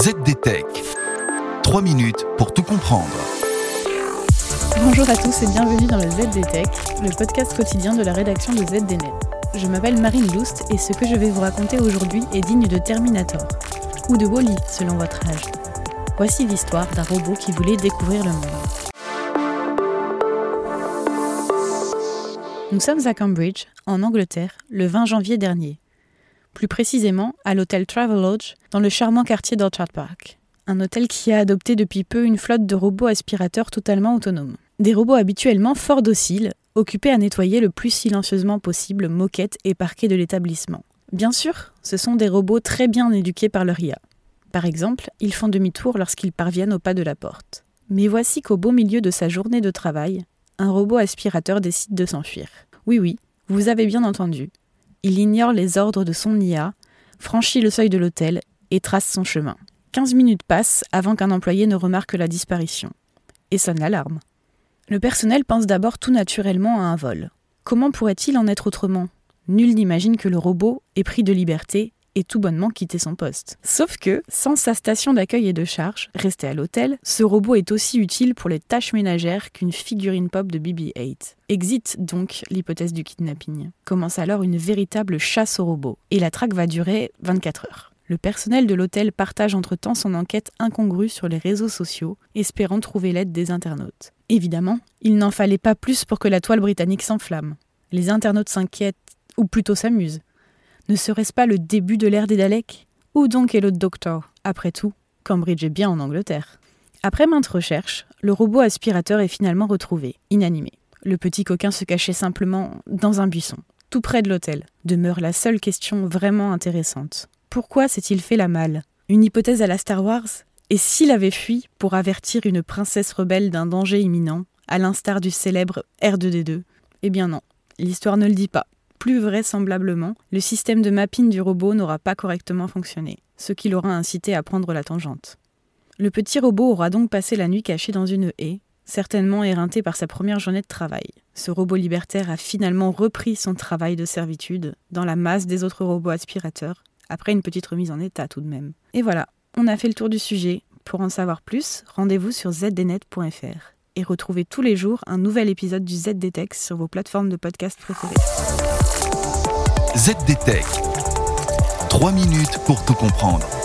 ZDTech. 3 minutes pour tout comprendre. Bonjour à tous et bienvenue dans le ZDTech, le podcast quotidien de la rédaction de ZDNet. Je m'appelle Marine Loust et ce que je vais vous raconter aujourd'hui est digne de Terminator, ou de Wally selon votre âge. Voici l'histoire d'un robot qui voulait découvrir le monde. Nous sommes à Cambridge, en Angleterre, le 20 janvier dernier plus précisément à l'hôtel Travelodge dans le charmant quartier d'Orchard Park. Un hôtel qui a adopté depuis peu une flotte de robots aspirateurs totalement autonomes. Des robots habituellement fort dociles, occupés à nettoyer le plus silencieusement possible moquettes et parquets de l'établissement. Bien sûr, ce sont des robots très bien éduqués par leur IA. Par exemple, ils font demi-tour lorsqu'ils parviennent au pas de la porte. Mais voici qu'au beau milieu de sa journée de travail, un robot aspirateur décide de s'enfuir. Oui oui, vous avez bien entendu, il ignore les ordres de son IA, franchit le seuil de l'hôtel et trace son chemin. 15 minutes passent avant qu'un employé ne remarque la disparition. Et sonne l'alarme. Le personnel pense d'abord tout naturellement à un vol. Comment pourrait-il en être autrement? Nul n'imagine que le robot ait pris de liberté tout bonnement quitter son poste. Sauf que, sans sa station d'accueil et de charge, restée à l'hôtel, ce robot est aussi utile pour les tâches ménagères qu'une figurine pop de BB-8. Exit donc l'hypothèse du kidnapping. Commence alors une véritable chasse aux robots. Et la traque va durer 24 heures. Le personnel de l'hôtel partage entre-temps son enquête incongrue sur les réseaux sociaux, espérant trouver l'aide des internautes. Évidemment, il n'en fallait pas plus pour que la toile britannique s'enflamme. Les internautes s'inquiètent, ou plutôt s'amusent. Ne serait-ce pas le début de l'ère des Daleks? Où donc est le docteur? Après tout, Cambridge est bien en Angleterre. Après maintes recherches, le robot aspirateur est finalement retrouvé, inanimé. Le petit coquin se cachait simplement dans un buisson, tout près de l'hôtel. Demeure la seule question vraiment intéressante. Pourquoi s'est-il fait la malle? Une hypothèse à la Star Wars? Et s'il avait fui pour avertir une princesse rebelle d'un danger imminent, à l'instar du célèbre R2D2 Eh bien non, l'histoire ne le dit pas plus vraisemblablement, le système de mapping du robot n'aura pas correctement fonctionné, ce qui l'aura incité à prendre la tangente. Le petit robot aura donc passé la nuit caché dans une haie, certainement éreinté par sa première journée de travail. Ce robot libertaire a finalement repris son travail de servitude dans la masse des autres robots aspirateurs, après une petite remise en état tout de même. Et voilà, on a fait le tour du sujet. Pour en savoir plus, rendez-vous sur zdnet.fr et retrouvez tous les jours un nouvel épisode du ZDTech sur vos plateformes de podcast préférées. ZDTech. 3 minutes pour tout comprendre.